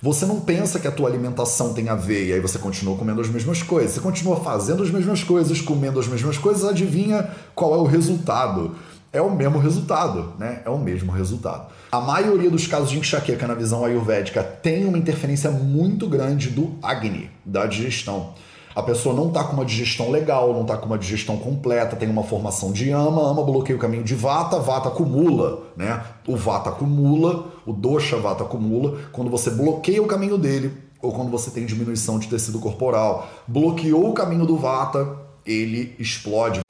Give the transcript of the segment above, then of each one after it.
você não pensa que a tua alimentação tem a ver e aí você continua comendo as mesmas coisas. Você continua fazendo as mesmas coisas, comendo as mesmas coisas, adivinha qual é o resultado? É o mesmo resultado, né? É o mesmo resultado. A maioria dos casos de enxaqueca na visão ayurvédica tem uma interferência muito grande do Agni, da digestão. A pessoa não está com uma digestão legal, não está com uma digestão completa, tem uma formação de ama, ama bloqueia o caminho de vata, vata acumula, né? O vata acumula, o dosha vata acumula. Quando você bloqueia o caminho dele, ou quando você tem diminuição de tecido corporal, bloqueou o caminho do vata, ele explode.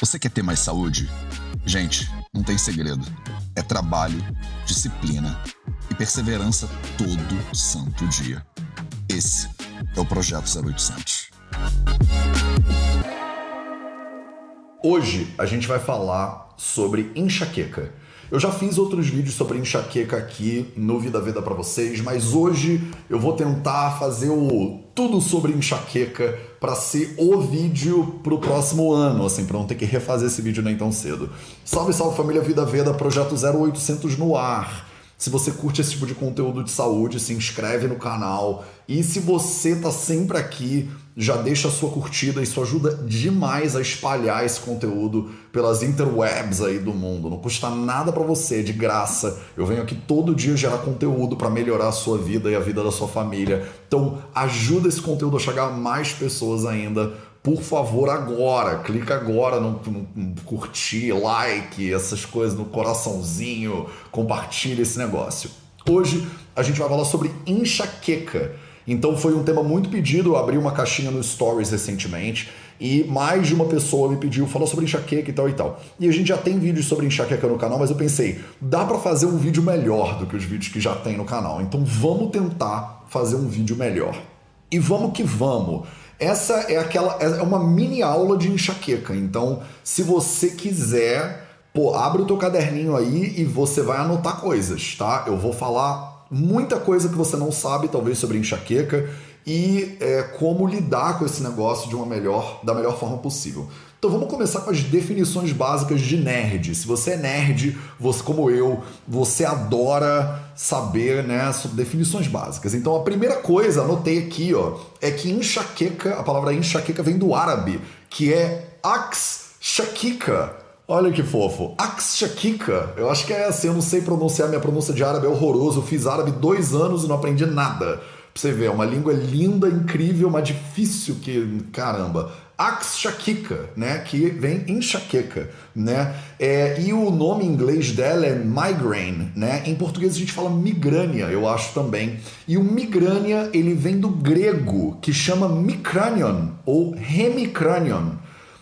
Você quer ter mais saúde? Gente, não tem segredo. É trabalho, disciplina e perseverança todo santo dia. Esse é o Projeto 0800. Hoje a gente vai falar sobre enxaqueca. Eu já fiz outros vídeos sobre enxaqueca aqui no Vida Vida para vocês, mas hoje eu vou tentar fazer o tudo sobre enxaqueca para ser o vídeo pro próximo ano, assim, para não ter que refazer esse vídeo nem tão cedo. Salve, salve família Vida Veda, projeto 0800 no ar. Se você curte esse tipo de conteúdo de saúde, se inscreve no canal. E se você tá sempre aqui, já deixa a sua curtida, isso ajuda demais a espalhar esse conteúdo pelas interwebs aí do mundo. Não custa nada para você, de graça. Eu venho aqui todo dia gerar conteúdo para melhorar a sua vida e a vida da sua família. Então, ajuda esse conteúdo a chegar a mais pessoas ainda por favor, agora, clica agora no, no, no, curtir, like, essas coisas, no coraçãozinho, compartilha esse negócio. Hoje a gente vai falar sobre enxaqueca. Então foi um tema muito pedido, eu abri uma caixinha no Stories recentemente e mais de uma pessoa me pediu, falou sobre enxaqueca e tal e tal. E a gente já tem vídeos sobre enxaqueca no canal, mas eu pensei, dá para fazer um vídeo melhor do que os vídeos que já tem no canal. Então vamos tentar fazer um vídeo melhor. E vamos que vamos. Essa é aquela é uma mini aula de enxaqueca. Então, se você quiser, pô, abre o teu caderninho aí e você vai anotar coisas, tá? Eu vou falar muita coisa que você não sabe, talvez sobre enxaqueca e é, como lidar com esse negócio de uma melhor, da melhor forma possível. Então vamos começar com as definições básicas de nerd. Se você é nerd, você como eu, você adora saber, né, sobre definições básicas. Então a primeira coisa, anotei aqui, ó, é que enxaqueca, a palavra enxaqueca vem do árabe, que é ax shakika. Olha que fofo. Akshakika. Eu acho que é assim, eu não sei pronunciar, minha pronúncia de árabe é horroroso. Eu fiz árabe dois anos e não aprendi nada. Você ver, é uma língua linda, incrível, mas difícil que. Caramba. Akshakika, né, que vem enxaqueca, né, é, e o nome em inglês dela é migraine, né, em português a gente fala migrânia, eu acho também, e o migrânia ele vem do grego, que chama micranion, ou hemicranion,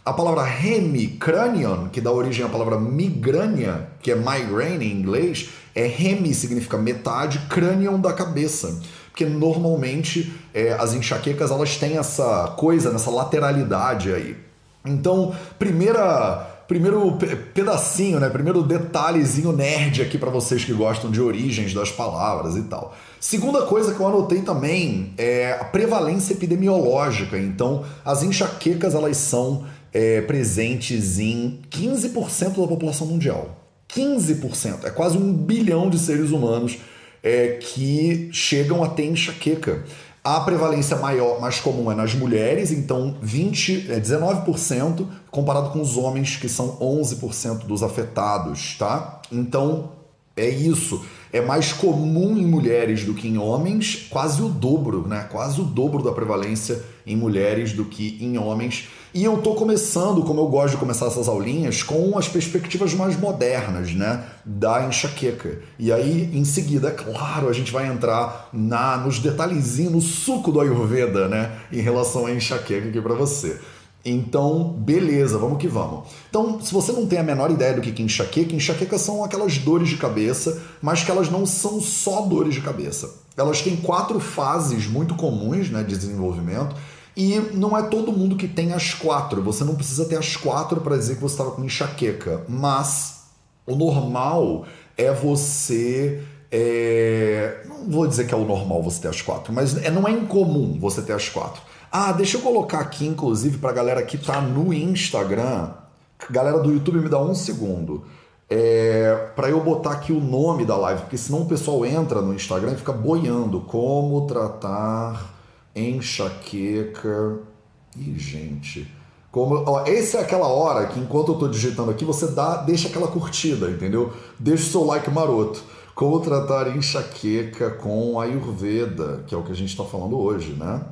a palavra hemicranion, que dá origem à palavra migrânia, que é migraine em inglês, é hemi significa metade, cranion da cabeça porque normalmente é, as enxaquecas elas têm essa coisa, nessa lateralidade aí. Então, primeira primeiro pedacinho, né? Primeiro detalhezinho nerd aqui para vocês que gostam de origens das palavras e tal. Segunda coisa que eu anotei também é a prevalência epidemiológica. Então, as enxaquecas elas são é, presentes em 15% da população mundial. 15%, é quase um bilhão de seres humanos é, que chegam a ter enxaqueca. A prevalência maior, mais comum é nas mulheres, então 20, é 19%, comparado com os homens, que são 11% dos afetados, tá? Então é isso. É mais comum em mulheres do que em homens, quase o dobro, né? Quase o dobro da prevalência em mulheres do que em homens. E eu tô começando, como eu gosto de começar essas aulinhas, com as perspectivas mais modernas, né, da enxaqueca. E aí, em seguida, é claro, a gente vai entrar na nos detalhezinhos, no suco do Ayurveda, né, em relação à enxaqueca aqui para você. Então, beleza, vamos que vamos. Então, se você não tem a menor ideia do que é enxaqueca, enxaqueca são aquelas dores de cabeça, mas que elas não são só dores de cabeça. Elas têm quatro fases muito comuns né, de desenvolvimento e não é todo mundo que tem as quatro. Você não precisa ter as quatro para dizer que você estava com enxaqueca. Mas o normal é você. É... Não vou dizer que é o normal você ter as quatro, mas é, não é incomum você ter as quatro. Ah, deixa eu colocar aqui, inclusive, para galera que tá no Instagram. Galera do YouTube, me dá um segundo. é, para eu botar aqui o nome da live, porque senão o pessoal entra no Instagram e fica boiando. Como tratar enxaqueca. Ih, gente. Como, ó, essa é aquela hora que enquanto eu estou digitando aqui, você dá, deixa aquela curtida, entendeu? Deixa o seu like maroto. Como tratar enxaqueca com Ayurveda, que é o que a gente está falando hoje, né?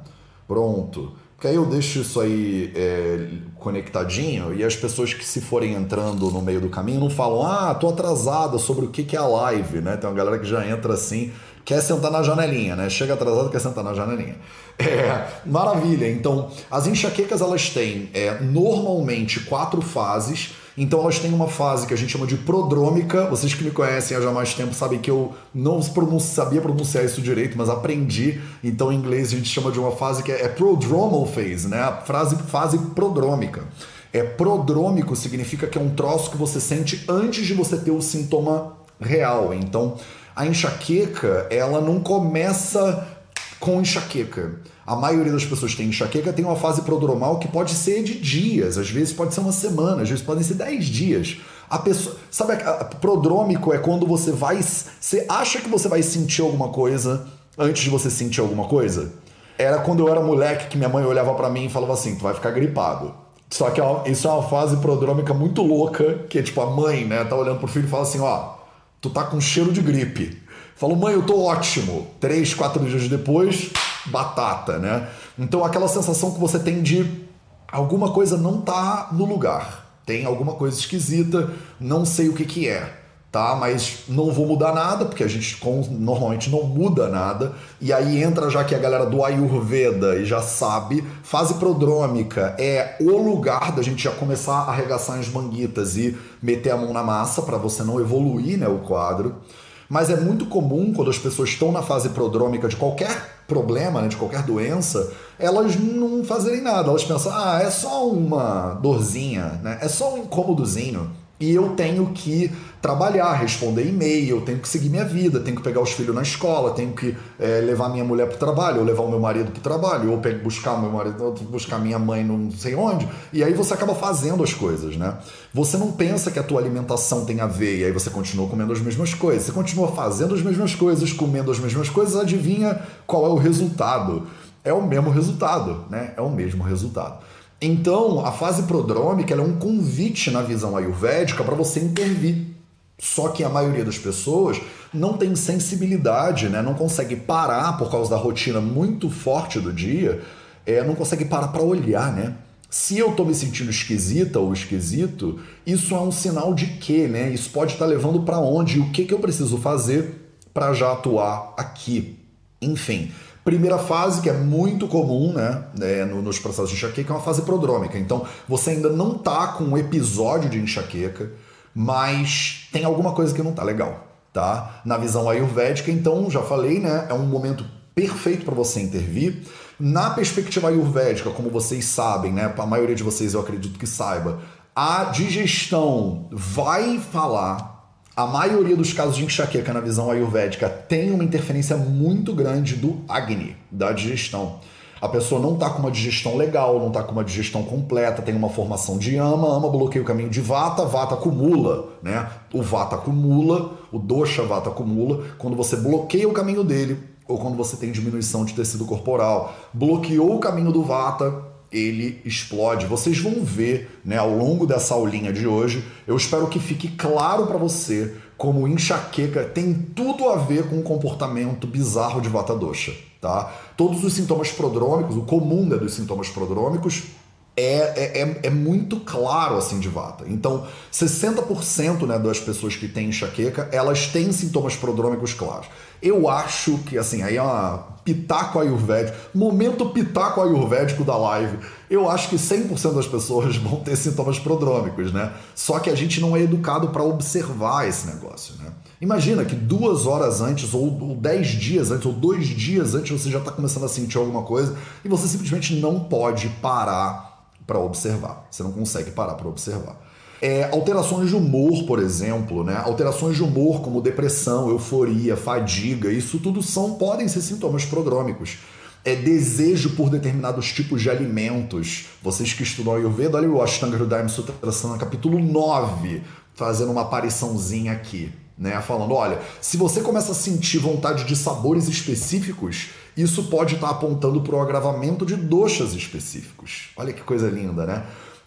Pronto. Porque aí eu deixo isso aí é, conectadinho e as pessoas que se forem entrando no meio do caminho não falam, ah, tô atrasada sobre o que é a live, né? Tem uma galera que já entra assim, quer sentar na janelinha, né? Chega atrasado, quer sentar na janelinha. É, maravilha. Então, as enxaquecas elas têm é, normalmente quatro fases então elas têm uma fase que a gente chama de prodrômica. Vocês que me conhecem há já mais tempo sabem que eu não sabia pronunciar isso direito, mas aprendi. Então em inglês a gente chama de uma fase que é, é prodromal phase, né? A frase, fase prodrômica. É prodrômico significa que é um troço que você sente antes de você ter o sintoma real. Então a enxaqueca, ela não começa com enxaqueca. A maioria das pessoas que tem enxaqueca tem uma fase prodromal que pode ser de dias, às vezes pode ser uma semana, às vezes podem ser 10 dias. A pessoa, sabe, a, prodrômico é quando você vai, você acha que você vai sentir alguma coisa antes de você sentir alguma coisa? Era quando eu era moleque que minha mãe olhava para mim e falava assim: "Tu vai ficar gripado". Só que isso é uma fase prodrômica muito louca, que é tipo a mãe, né, tá olhando pro filho e fala assim: "Ó, tu tá com cheiro de gripe". Falou: "Mãe, eu tô ótimo". Três, quatro dias depois, batata, né? Então aquela sensação que você tem de alguma coisa não tá no lugar, tem alguma coisa esquisita, não sei o que que é, tá? Mas não vou mudar nada, porque a gente normalmente não muda nada. E aí entra já que a galera do Ayurveda e já sabe, fase prodrômica é o lugar da gente já começar a arregaçar as manguitas e meter a mão na massa para você não evoluir, né, o quadro. Mas é muito comum quando as pessoas estão na fase prodrômica de qualquer problema, né, de qualquer doença, elas não fazerem nada. Elas pensam, ah, é só uma dorzinha, né? é só um incômodozinho. E eu tenho que trabalhar, responder e-mail, tenho que seguir minha vida, tenho que pegar os filhos na escola, tenho que é, levar minha mulher para o trabalho, ou levar o meu marido para o trabalho, ou buscar meu marido, buscar minha mãe não sei onde. E aí você acaba fazendo as coisas, né? Você não pensa que a tua alimentação tem a ver e aí você continua comendo as mesmas coisas. Você continua fazendo as mesmas coisas, comendo as mesmas coisas, adivinha qual é o resultado? É o mesmo resultado, né? É o mesmo resultado. Então, a fase prodrômica é um convite na visão ayurvédica para você intervir. Só que a maioria das pessoas não tem sensibilidade, né? não consegue parar por causa da rotina muito forte do dia, é, não consegue parar para olhar, né? Se eu estou me sentindo esquisita ou esquisito, isso é um sinal de que, né? Isso pode estar tá levando para onde? E o que, que eu preciso fazer para já atuar aqui? Enfim, Primeira fase, que é muito comum né, é, nos processos de enxaqueca, é uma fase prodrômica. Então, você ainda não está com um episódio de enxaqueca, mas tem alguma coisa que não está legal, tá? Na visão ayurvédica, então, já falei, né, é um momento perfeito para você intervir. Na perspectiva ayurvédica, como vocês sabem, né, a maioria de vocês eu acredito que saiba, a digestão vai falar a maioria dos casos de enxaqueca na visão ayurvédica tem uma interferência muito grande do Agni, da digestão. A pessoa não está com uma digestão legal, não está com uma digestão completa, tem uma formação de ama, ama bloqueia o caminho de vata, vata acumula, né? O vata acumula, o dosha vata acumula, quando você bloqueia o caminho dele, ou quando você tem diminuição de tecido corporal, bloqueou o caminho do vata, ele explode. Vocês vão ver, né, ao longo dessa aulinha de hoje. Eu espero que fique claro para você como enxaqueca tem tudo a ver com o comportamento bizarro de vata dosha, tá? Todos os sintomas prodrômicos, o comum né, dos sintomas prodrômicos é, é, é, é muito claro assim de vata. Então, 60% né, das pessoas que têm enxaqueca, elas têm sintomas prodrômicos claros. Eu acho que, assim, aí é uma pitaco ayurvédico, momento pitaco ayurvédico da live. Eu acho que 100% das pessoas vão ter sintomas prodrômicos, né? Só que a gente não é educado para observar esse negócio, né? Imagina que duas horas antes, ou, ou dez dias antes, ou dois dias antes, você já está começando a sentir alguma coisa e você simplesmente não pode parar para observar. Você não consegue parar para observar. É, alterações de humor, por exemplo, né? Alterações de humor como depressão, euforia, fadiga, isso tudo são podem ser sintomas prodrômicos. É desejo por determinados tipos de alimentos. Vocês que estudam Ayurveda, olha o Ashtanga Hridayam Sutra capítulo 9. fazendo uma apariçãozinha aqui, né? Falando, olha, se você começa a sentir vontade de sabores específicos, isso pode estar apontando para o agravamento de doxas específicos. Olha que coisa linda, né?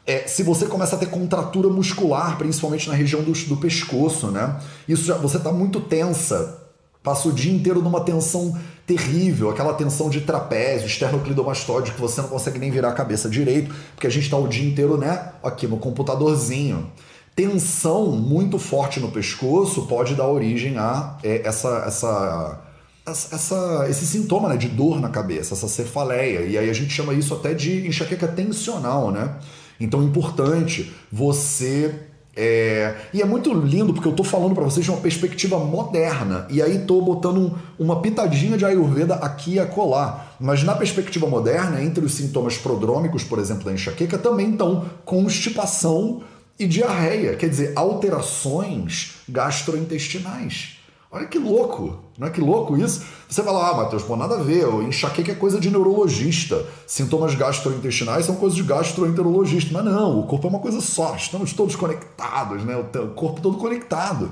É, se você começa a ter contratura muscular, principalmente na região do, do pescoço, né? Isso já, você está muito tensa, passa o dia inteiro numa tensão terrível, aquela tensão de trapézio, esternocleidomastoide, que você não consegue nem virar a cabeça direito, porque a gente está o dia inteiro, né, aqui no computadorzinho. Tensão muito forte no pescoço pode dar origem a é, essa, essa, essa, esse sintoma né, de dor na cabeça, essa cefaleia. E aí a gente chama isso até de enxaqueca tensional, né? Então é importante você é... E é muito lindo porque eu estou falando para vocês de uma perspectiva moderna. E aí estou botando um, uma pitadinha de Ayurveda aqui e acolá. Mas na perspectiva moderna, entre os sintomas prodrômicos, por exemplo, da enxaqueca, também estão constipação e diarreia. Quer dizer, alterações gastrointestinais. Olha que louco, não é que louco isso? Você fala, ah, Matheus, pô, nada a ver, enxaqueca é coisa de neurologista, sintomas gastrointestinais são coisas de gastroenterologista, mas não, o corpo é uma coisa só, estamos todos conectados, né? o corpo todo conectado.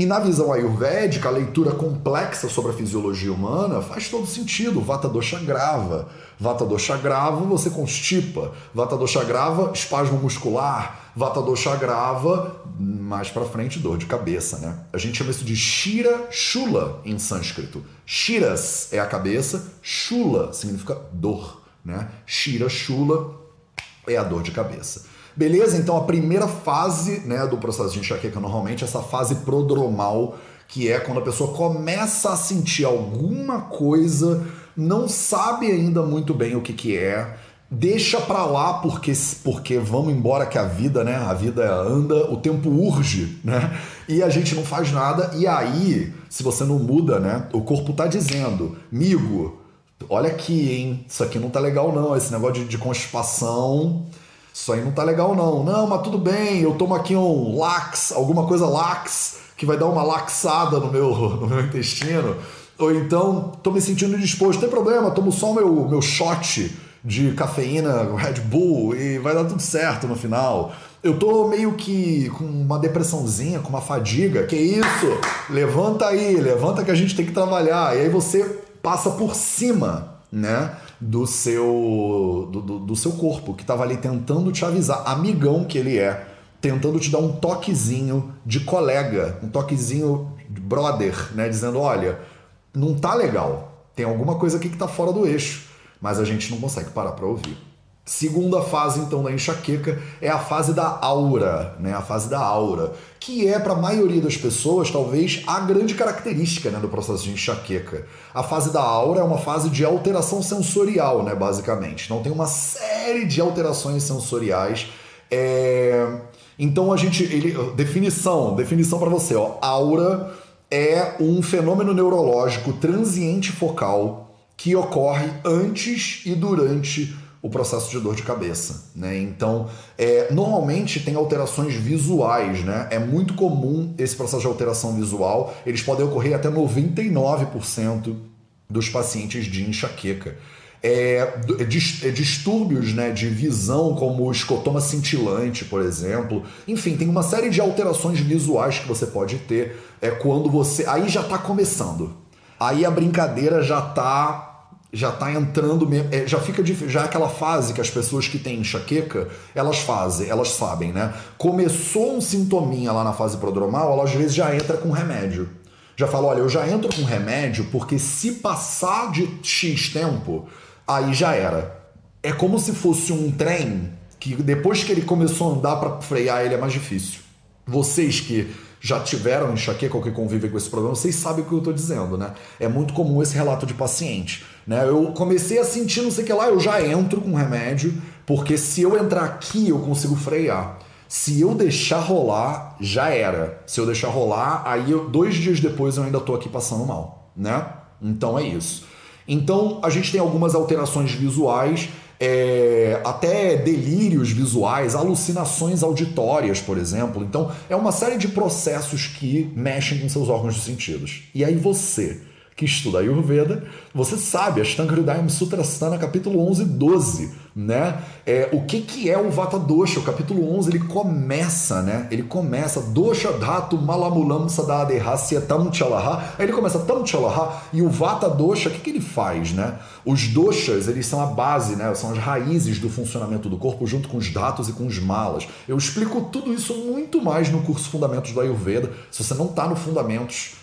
E na visão ayurvédica, a leitura complexa sobre a fisiologia humana faz todo sentido. Vata dosha grava. Vata dosha grava, você constipa. Vata dosha grava, espasmo muscular. Vata dosha grava, mais para frente, dor de cabeça, né? A gente chama isso de Shira Shula em sânscrito. Shiras é a cabeça, Shula significa dor, né? Shira Shula é a dor de cabeça. Beleza? Então a primeira fase né, do processo de enxaqueca normalmente é essa fase prodromal, que é quando a pessoa começa a sentir alguma coisa, não sabe ainda muito bem o que, que é, deixa pra lá porque porque vamos embora que a vida, né? A vida anda, o tempo urge, né? E a gente não faz nada e aí, se você não muda, né? O corpo tá dizendo, migo, olha aqui, hein? Isso aqui não tá legal não, esse negócio de, de constipação isso aí não tá legal não. Não, mas tudo bem, eu tomo aqui um lax, alguma coisa lax, que vai dar uma laxada no meu, no meu intestino. Ou então, tô me sentindo indisposto, tem problema, tomo só o meu, meu shot de cafeína, Red Bull, e vai dar tudo certo no final. Eu tô meio que com uma depressãozinha, com uma fadiga. Que isso? Levanta aí, levanta que a gente tem que trabalhar. E aí você passa por cima, né? Do seu, do, do, do seu corpo, que estava ali tentando te avisar, amigão que ele é, tentando te dar um toquezinho de colega, um toquezinho de brother, né? Dizendo: olha, não tá legal, tem alguma coisa aqui que tá fora do eixo, mas a gente não consegue parar para ouvir. Segunda fase, então, da enxaqueca é a fase da aura, né? A fase da aura, que é, para a maioria das pessoas, talvez a grande característica né, do processo de enxaqueca. A fase da aura é uma fase de alteração sensorial, né? Basicamente. Então, tem uma série de alterações sensoriais. É... Então, a gente. Ele... Definição, definição para você, ó. Aura é um fenômeno neurológico transiente focal que ocorre antes e durante o processo de dor de cabeça, né? Então, é, normalmente tem alterações visuais, né? É muito comum esse processo de alteração visual. Eles podem ocorrer até 99% dos pacientes de enxaqueca. É, é, é, distúrbios né, de visão, como o escotoma cintilante, por exemplo. Enfim, tem uma série de alterações visuais que você pode ter é, quando você. Aí já está começando. Aí a brincadeira já está já está entrando mesmo, é, já fica já é aquela fase que as pessoas que têm enxaqueca, elas fazem, elas sabem, né? Começou um sintominha lá na fase prodromal, ela às vezes já entra com remédio. Já fala, olha, eu já entro com remédio porque se passar de X tempo, aí já era. É como se fosse um trem que depois que ele começou a andar para frear ele é mais difícil. Vocês que já tiveram enxaqueca ou que convivem com esse problema, vocês sabem o que eu estou dizendo, né? É muito comum esse relato de paciente. Né? Eu comecei a sentir não sei o que lá, eu já entro com remédio, porque se eu entrar aqui eu consigo frear. Se eu deixar rolar, já era. Se eu deixar rolar, aí eu, dois dias depois eu ainda estou aqui passando mal, né? Então é isso. Então a gente tem algumas alterações visuais é, até delírios visuais, alucinações auditórias, por exemplo. Então, é uma série de processos que mexem com seus órgãos de sentidos. E aí você, que estuda Ayurveda, você sabe, Ashtanga Hridayam Sutrasthana, capítulo 11 e 12, né? É, o que, que é o Vata Dosha? O capítulo 11, ele começa, né? Ele começa, Dosha Dhatu Malamulam Sadadehasya Tam Chalaha, aí ele começa Tam Chalaha, e o Vata Dosha, o que, que ele faz, né? Os doshas, eles são a base, né? São as raízes do funcionamento do corpo, junto com os datos e com os malas. Eu explico tudo isso muito mais no curso Fundamentos do Ayurveda. Se você não está no Fundamentos,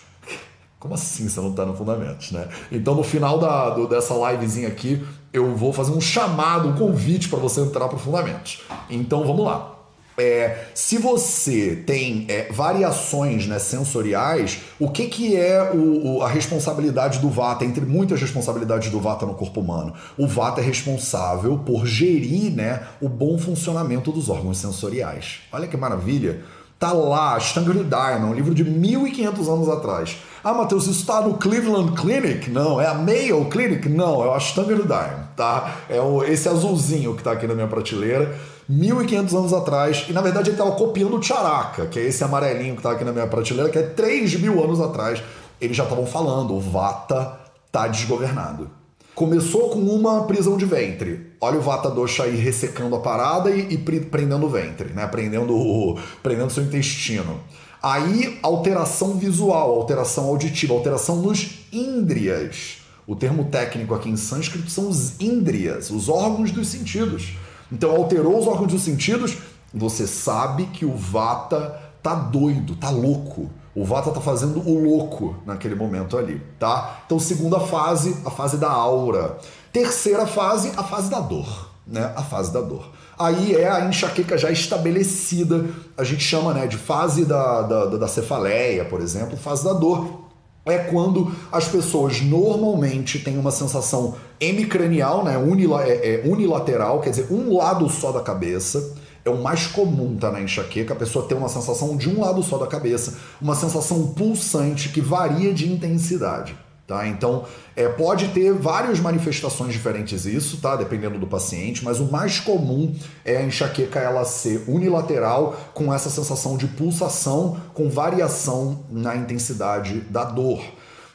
como assim você não está no Fundamentos, né? Então, no final da, do, dessa livezinha aqui, eu vou fazer um chamado, um convite para você entrar para o Fundamentos. Então, vamos lá. É, se você tem é, variações né, sensoriais, o que, que é o, o, a responsabilidade do Vata, entre muitas responsabilidades do Vata no corpo humano? O Vata é responsável por gerir né, o bom funcionamento dos órgãos sensoriais. Olha que maravilha! Tá lá, Ashtanga Hridayana, um livro de 1500 anos atrás. Ah, Matheus, isso está no Cleveland Clinic? Não. É a Mayo Clinic? Não. É o Ashtanga Hridayana, tá? É o, esse azulzinho que está aqui na minha prateleira. 1500 anos atrás, e na verdade ele estava copiando o Charaka, que é esse amarelinho que está aqui na minha prateleira, que é 3 mil anos atrás. Eles já estavam falando, o Vata tá desgovernado. Começou com uma prisão de ventre. Olha o Vata Dosha aí ressecando a parada e, e prendendo o ventre, né? Prendendo, prendendo seu intestino. Aí, alteração visual, alteração auditiva, alteração nos índrias. O termo técnico aqui em sânscrito são os índrias, os órgãos dos sentidos. Então, alterou os órgãos dos sentidos, você sabe que o Vata tá doido, tá louco. O Vata está fazendo o louco naquele momento ali, tá? Então, segunda fase, a fase da aura. Terceira fase, a fase da dor, né? A fase da dor. Aí é a enxaqueca já estabelecida, a gente chama né, de fase da, da, da cefaleia, por exemplo, fase da dor. É quando as pessoas normalmente têm uma sensação hemicranial, né, unila, é, é unilateral, quer dizer, um lado só da cabeça é o mais comum, tá? Na enxaqueca, a pessoa ter uma sensação de um lado só da cabeça, uma sensação pulsante que varia de intensidade. Tá? Então, é, pode ter várias manifestações diferentes isso, tá? Dependendo do paciente, mas o mais comum é a enxaqueca ela ser unilateral, com essa sensação de pulsação, com variação na intensidade da dor.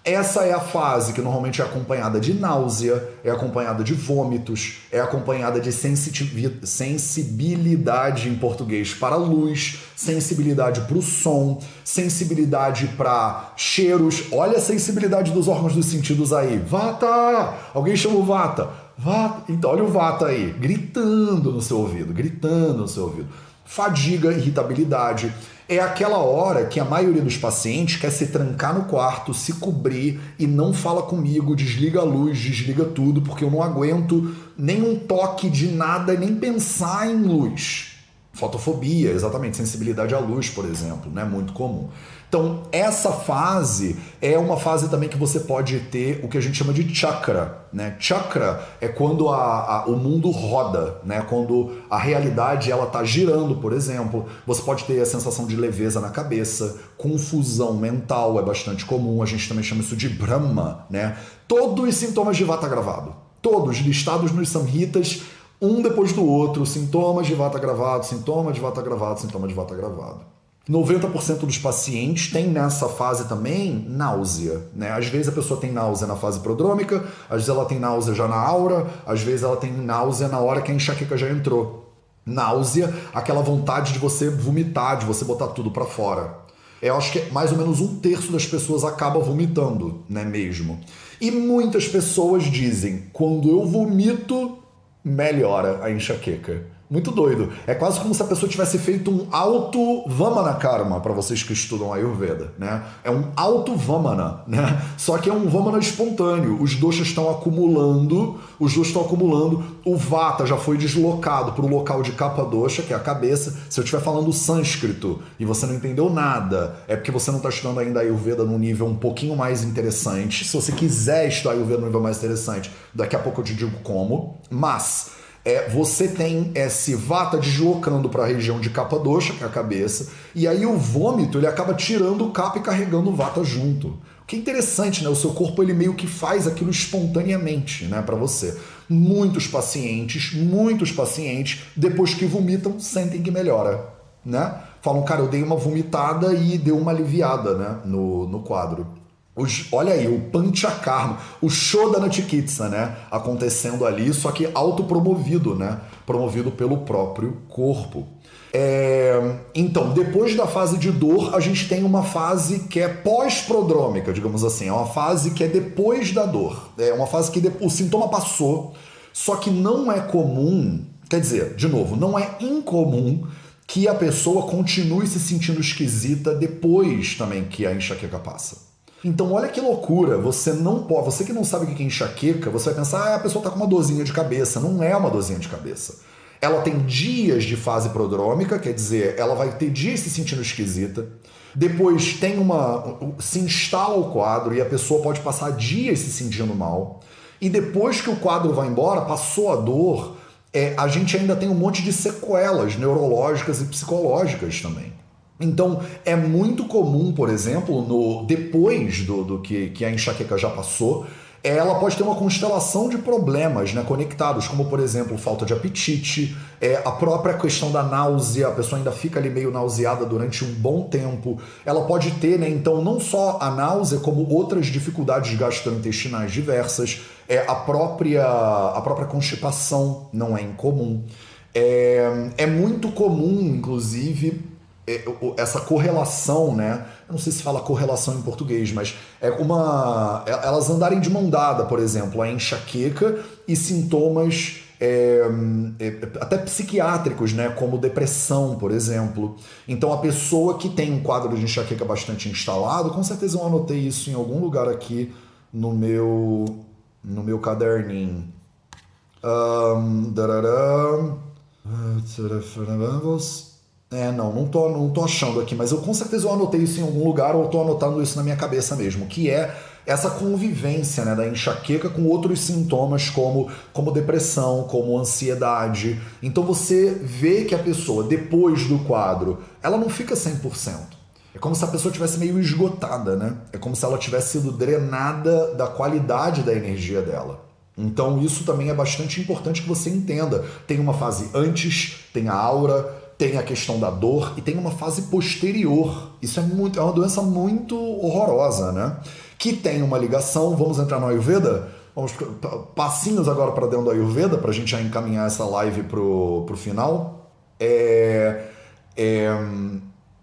Essa é a fase que normalmente é acompanhada de náusea, é acompanhada de vômitos, é acompanhada de sensibilidade em português para luz, sensibilidade para o som, sensibilidade para cheiros. Olha a sensibilidade dos órgãos dos sentidos aí. Vata! Alguém chama o Vata. Vata. Então, olha o Vata aí, gritando no seu ouvido, gritando no seu ouvido. Fadiga, irritabilidade é aquela hora que a maioria dos pacientes quer se trancar no quarto, se cobrir e não fala comigo, desliga a luz, desliga tudo, porque eu não aguento nenhum toque de nada, nem pensar em luz. Fotofobia, exatamente, sensibilidade à luz, por exemplo, né? Muito comum. Então, essa fase é uma fase também que você pode ter o que a gente chama de chakra. Né? Chakra é quando a, a, o mundo roda, né? quando a realidade ela está girando, por exemplo. Você pode ter a sensação de leveza na cabeça, confusão mental é bastante comum, a gente também chama isso de Brahma. Né? Todos os sintomas de Vata gravado, todos listados nos Samhitas, um depois do outro, sintomas de Vata gravado, sintoma de Vata gravado, sintoma de Vata gravado. 90% dos pacientes têm nessa fase também náusea. Né? Às vezes a pessoa tem náusea na fase prodrômica, às vezes ela tem náusea já na aura, às vezes ela tem náusea na hora que a enxaqueca já entrou. Náusea, aquela vontade de você vomitar, de você botar tudo para fora. Eu acho que mais ou menos um terço das pessoas acaba vomitando, né mesmo. E muitas pessoas dizem, quando eu vomito, melhora a enxaqueca. Muito doido. É quase como se a pessoa tivesse feito um auto Vamana Karma, para vocês que estudam Ayurveda, né? É um auto Vamana, né? Só que é um Vamana espontâneo. Os doshas estão acumulando, os doshas estão acumulando. O Vata já foi deslocado para o local de capa dosha, que é a cabeça. Se eu estiver falando sânscrito e você não entendeu nada, é porque você não está estudando ainda Ayurveda num nível um pouquinho mais interessante. Se você quiser estudar Ayurveda num nível mais interessante, daqui a pouco eu te digo como. Mas é, você tem esse vata deslocando para a região de capa doxa, que é a cabeça, e aí o vômito ele acaba tirando o capa e carregando o vata junto. O que é interessante, né? O seu corpo ele meio que faz aquilo espontaneamente, né, para você. Muitos pacientes, muitos pacientes, depois que vomitam, sentem que melhora, né? Falam, cara, eu dei uma vomitada e deu uma aliviada, né, no, no quadro. Os, olha aí, o Panchakarma, o Shodana Chikitsa, né? Acontecendo ali, só que autopromovido, né? Promovido pelo próprio corpo. É, então, depois da fase de dor, a gente tem uma fase que é pós-prodrômica, digamos assim. É uma fase que é depois da dor. É uma fase que o sintoma passou, só que não é comum, quer dizer, de novo, não é incomum que a pessoa continue se sentindo esquisita depois também que a enxaqueca passa. Então, olha que loucura. Você não pode. Você que não sabe o que é enxaqueca, você vai pensar, ah, a pessoa está com uma dorzinha de cabeça. Não é uma dorzinha de cabeça. Ela tem dias de fase prodrômica, quer dizer, ela vai ter dias se sentindo esquisita. Depois tem uma. se instala o quadro e a pessoa pode passar dias se sentindo mal. E depois que o quadro vai embora, passou a dor, é, a gente ainda tem um monte de sequelas neurológicas e psicológicas também. Então, é muito comum, por exemplo, no depois do, do que, que a enxaqueca já passou, ela pode ter uma constelação de problemas né, conectados, como por exemplo falta de apetite, é, a própria questão da náusea, a pessoa ainda fica ali meio nauseada durante um bom tempo. Ela pode ter, né, então, não só a náusea, como outras dificuldades gastrointestinais diversas, é, a, própria, a própria constipação não é incomum. É, é muito comum, inclusive, é, essa correlação, né? Eu não sei se fala correlação em português, mas é uma. É, elas andarem de mão dada, por exemplo, a enxaqueca e sintomas é, é, até psiquiátricos, né? Como depressão, por exemplo. Então, a pessoa que tem um quadro de enxaqueca bastante instalado, com certeza eu anotei isso em algum lugar aqui no meu, no meu caderninho. Um, é, não, não tô, não tô achando aqui, mas eu com certeza eu anotei isso em algum lugar ou tô anotando isso na minha cabeça mesmo, que é essa convivência né, da enxaqueca com outros sintomas como, como depressão, como ansiedade. Então você vê que a pessoa, depois do quadro, ela não fica 100%. É como se a pessoa tivesse meio esgotada, né? É como se ela tivesse sido drenada da qualidade da energia dela. Então isso também é bastante importante que você entenda. Tem uma fase antes, tem a aura, tem a questão da dor e tem uma fase posterior. Isso é muito, é uma doença muito horrorosa, né? Que tem uma ligação. Vamos entrar no Ayurveda? Vamos passinhos agora para dentro do Ayurveda para a gente já encaminhar essa live pro, pro final. É, é,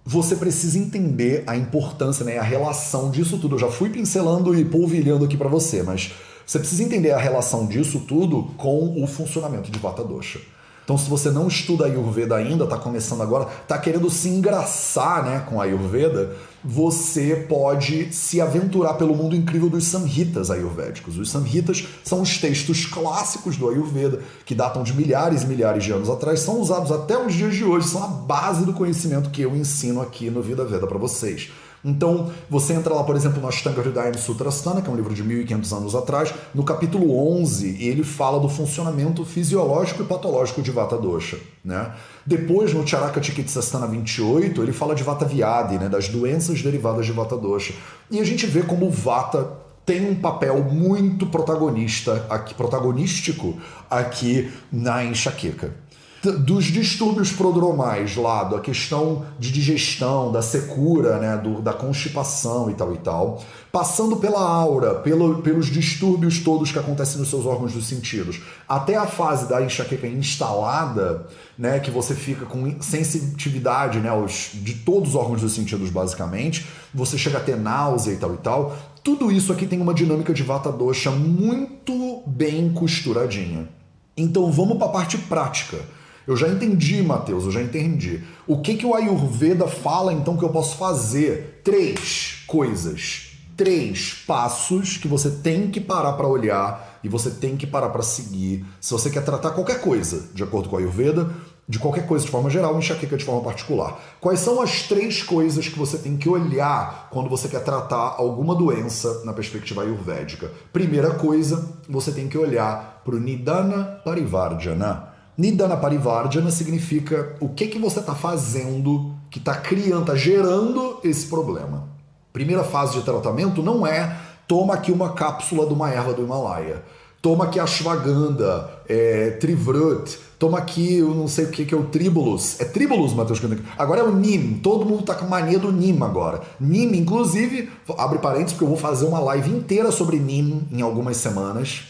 você precisa entender a importância, né, a relação disso tudo. Eu já fui pincelando e polvilhando aqui para você, mas você precisa entender a relação disso tudo com o funcionamento de Vata Dosha. Então, se você não estuda Ayurveda ainda, está começando agora, está querendo se engraçar né, com a Ayurveda, você pode se aventurar pelo mundo incrível dos Samhitas ayurvédicos. Os Samhitas são os textos clássicos do Ayurveda, que datam de milhares e milhares de anos atrás, são usados até os dias de hoje, são a base do conhecimento que eu ensino aqui no Vida Veda para vocês. Então, você entra lá, por exemplo, no Ashtanga Hridayam Sutrasthana, que é um livro de 1500 anos atrás, no capítulo 11, ele fala do funcionamento fisiológico e patológico de Vata Dosha, né? Depois, no Charaka Chikitsastana 28, ele fala de Vata Vyadi, né, das doenças derivadas de Vata Dosha. E a gente vê como o Vata tem um papel muito protagonista, aqui, protagonístico aqui na enxaqueca dos distúrbios prodromais lá, da questão de digestão, da secura, né, do, da constipação e tal e tal, passando pela aura, pelo, pelos distúrbios todos que acontecem nos seus órgãos dos sentidos, até a fase da enxaqueca instalada, né, que você fica com sensitividade né, aos, de todos os órgãos dos sentidos, basicamente, você chega a ter náusea e tal e tal, tudo isso aqui tem uma dinâmica de vata dosha muito bem costuradinha. Então vamos para a parte prática. Eu já entendi, Mateus, eu já entendi. O que, que o Ayurveda fala então que eu posso fazer? Três coisas. Três passos que você tem que parar para olhar e você tem que parar para seguir. Se você quer tratar qualquer coisa, de acordo com o Ayurveda, de qualquer coisa de forma geral, enxaqueca de forma particular. Quais são as três coisas que você tem que olhar quando você quer tratar alguma doença na perspectiva ayurvédica? Primeira coisa, você tem que olhar para o Nidana Parivardhana. Nidana Parivardhana significa o que, que você está fazendo que está criando, está gerando esse problema. Primeira fase de tratamento não é toma aqui uma cápsula de uma erva do Himalaia. toma aqui ashwagandha, é, trivrut, toma aqui, eu não sei o que, que é o tribulus. É tribulus, Matheus? Agora é o NIM, todo mundo tá com mania do NIM agora. NIM, inclusive, abre parênteses, porque eu vou fazer uma live inteira sobre NIM em algumas semanas,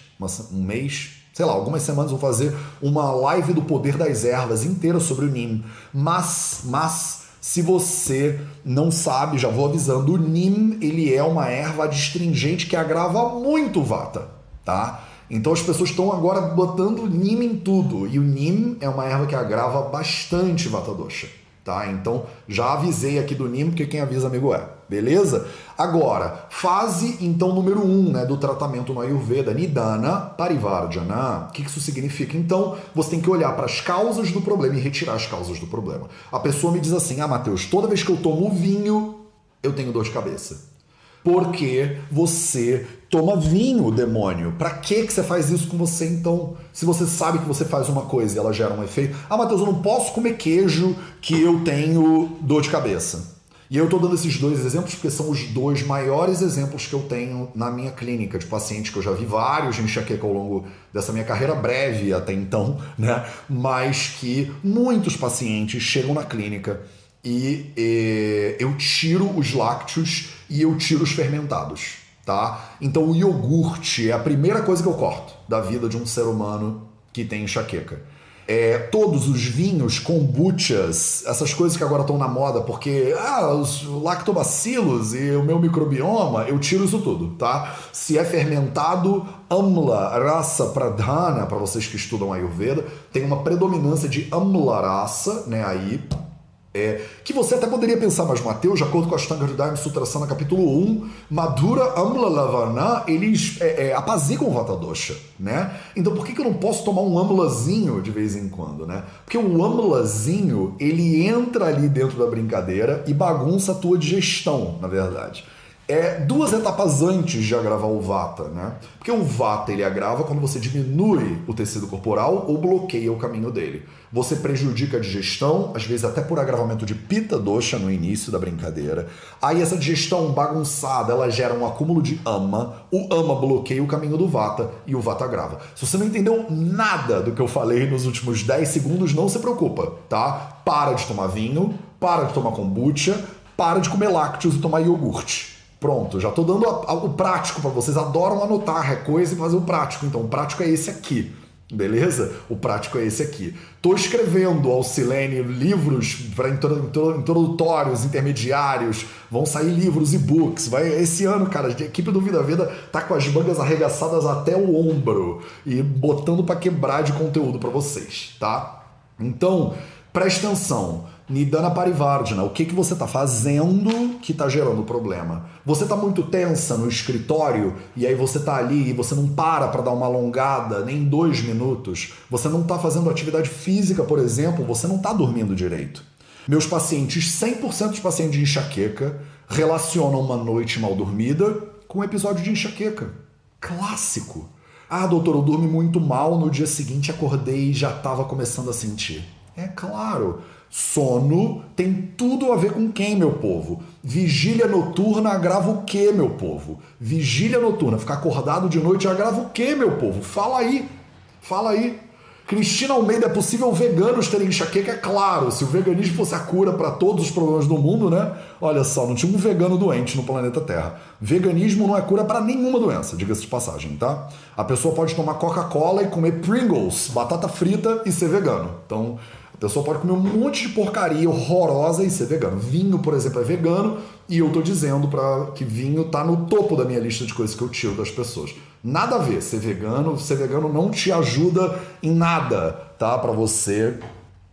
um mês, sei lá, algumas semanas vou fazer uma live do poder das ervas inteira sobre o NIM. Mas, mas, se você não sabe, já vou avisando, o NIM ele é uma erva adstringente que agrava muito o vata, tá? Então as pessoas estão agora botando NIM em tudo. E o NIM é uma erva que agrava bastante Vata Dosha. Tá? Então já avisei aqui do NIM, porque quem avisa amigo é. Beleza? Agora, fase então número 1 um, né, do tratamento no Ayurveda, Nidana Parivardhana. O que isso significa? Então, você tem que olhar para as causas do problema e retirar as causas do problema. A pessoa me diz assim: Ah, Matheus, toda vez que eu tomo vinho, eu tenho dor de cabeça porque você toma vinho, demônio. Para que que você faz isso com você então? Se você sabe que você faz uma coisa e ela gera um efeito. Ah, Matheus, eu não posso comer queijo que eu tenho dor de cabeça. E eu estou dando esses dois exemplos porque são os dois maiores exemplos que eu tenho na minha clínica de pacientes que eu já vi vários de enxaqueca ao longo dessa minha carreira breve até então, né? Mas que muitos pacientes chegam na clínica e, e eu tiro os lácteos e eu tiro os fermentados, tá? Então o iogurte é a primeira coisa que eu corto da vida de um ser humano que tem enxaqueca. É, todos os vinhos, kombuchas, essas coisas que agora estão na moda, porque ah, os lactobacilos e o meu microbioma, eu tiro isso tudo, tá? Se é fermentado, amla rasa pradhana, para vocês que estudam Ayurveda, tem uma predominância de amla rasa, né, aí é, que você até poderia pensar, mas Mateus, de acordo com a Ashtanga Hridayam Sutrasana capítulo 1, Madura Amla Lavana, eles é, é, apaziguam o Vata Dosha, né? Então por que, que eu não posso tomar um amlazinho de vez em quando, né? Porque o amlazinho, ele entra ali dentro da brincadeira e bagunça a tua digestão, na verdade é duas etapas antes de agravar o vata, né? Porque o vata ele agrava quando você diminui o tecido corporal ou bloqueia o caminho dele. Você prejudica a digestão, às vezes até por agravamento de pita dosha no início da brincadeira. Aí essa digestão bagunçada, ela gera um acúmulo de ama. O ama bloqueia o caminho do vata e o vata agrava. Se você não entendeu nada do que eu falei nos últimos 10 segundos, não se preocupa, tá? Para de tomar vinho, para de tomar kombucha, para de comer lácteos e tomar iogurte. Pronto, já estou dando a, a, o prático para vocês. Adoram anotar é coisa e fazer o prático. Então, o prático é esse aqui. Beleza? O prático é esse aqui. Estou escrevendo ao Silene livros para introdutórios, intermediários. Vão sair livros e books. Vai esse ano, cara, a equipe do Vida Vida tá com as mangas arregaçadas até o ombro e botando para quebrar de conteúdo para vocês, tá? Então, preste atenção. Nidana Parivardhana, o que, que você está fazendo que está gerando problema? Você está muito tensa no escritório e aí você está ali e você não para para dar uma alongada nem dois minutos. Você não está fazendo atividade física, por exemplo, você não está dormindo direito. Meus pacientes, 100% dos pacientes de enxaqueca, relacionam uma noite mal dormida com um episódio de enxaqueca. Clássico. Ah, doutor, eu dormi muito mal, no dia seguinte acordei e já estava começando a sentir. É claro. Sono tem tudo a ver com quem, meu povo? Vigília noturna agrava o que, meu povo? Vigília noturna, ficar acordado de noite agrava o que, meu povo? Fala aí, fala aí. Cristina Almeida, é possível veganos terem enxaqueca? É claro, se o veganismo fosse a cura para todos os problemas do mundo, né? Olha só, não tinha um vegano doente no planeta Terra. Veganismo não é cura para nenhuma doença, diga-se de passagem, tá? A pessoa pode tomar Coca-Cola e comer Pringles, batata frita e ser vegano. Então, a pessoa pode comer um monte de porcaria horrorosa e ser vegano. Vinho, por exemplo, é vegano e eu tô dizendo para que vinho tá no topo da minha lista de coisas que eu tiro das pessoas. Nada a ver, ser vegano, ser vegano não te ajuda em nada, tá? Para você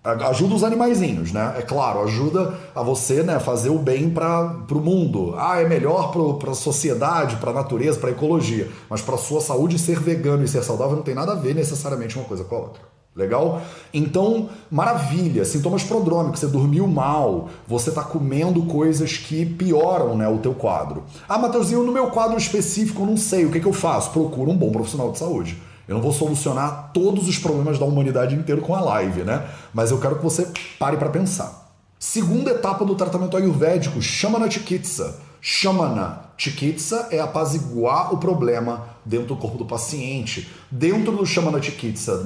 ajuda os animaizinhos, né? É claro, ajuda a você, né, fazer o bem para o mundo. Ah, é melhor para a sociedade, para a natureza, para a ecologia, mas para sua saúde ser vegano e ser saudável não tem nada a ver necessariamente uma coisa com a outra. Legal? Então, maravilha. Sintomas prodrômicos, você dormiu mal, você está comendo coisas que pioram né, o teu quadro. Ah, Matheusinho, no meu quadro específico eu não sei, o que, que eu faço? Procuro um bom profissional de saúde. Eu não vou solucionar todos os problemas da humanidade inteira com a live, né? Mas eu quero que você pare para pensar. Segunda etapa do tratamento ayurvédico, chama na chikitsa. Shamana Chikitsa é apaziguar o problema dentro do corpo do paciente. Dentro do Shamana Chikitsa,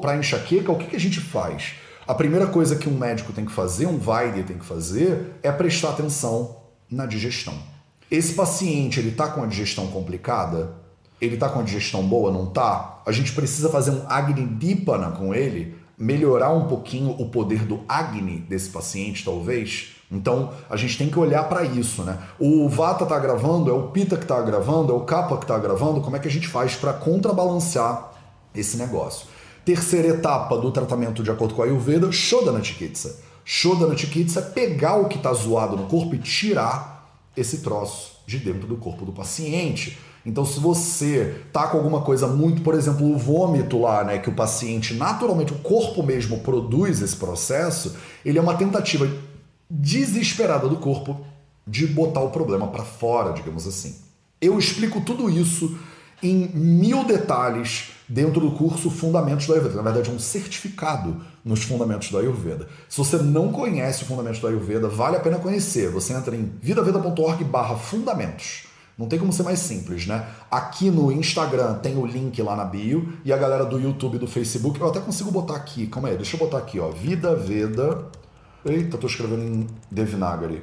para enxaqueca, o que, que a gente faz? A primeira coisa que um médico tem que fazer, um Vaidya tem que fazer, é prestar atenção na digestão. Esse paciente, ele está com a digestão complicada? Ele está com a digestão boa? Não está? A gente precisa fazer um Agni Dipana com ele, melhorar um pouquinho o poder do Agni desse paciente, talvez? Então a gente tem que olhar para isso, né? O Vata está gravando, é o Pita que está gravando, é o Kapha que está gravando. Como é que a gente faz para contrabalancear esse negócio? Terceira etapa do tratamento de acordo com a Ayurveda, Shodhana Chikitsa. Shodhana Chikitsa é pegar o que está zoado no corpo e tirar esse troço de dentro do corpo do paciente. Então, se você tá com alguma coisa muito, por exemplo, o vômito lá, né, que o paciente naturalmente, o corpo mesmo produz esse processo, ele é uma tentativa desesperada do corpo de botar o problema para fora, digamos assim. Eu explico tudo isso em mil detalhes dentro do curso Fundamentos da Ayurveda. Na verdade, é um certificado nos Fundamentos da Ayurveda. Se você não conhece o Fundamentos da Ayurveda, vale a pena conhecer. Você entra em vidaveda.org barra fundamentos. Não tem como ser mais simples, né? Aqui no Instagram tem o link lá na bio e a galera do YouTube e do Facebook, eu até consigo botar aqui, calma aí, deixa eu botar aqui, ó, Vida Veda. Eita, tô escrevendo em Devinagari.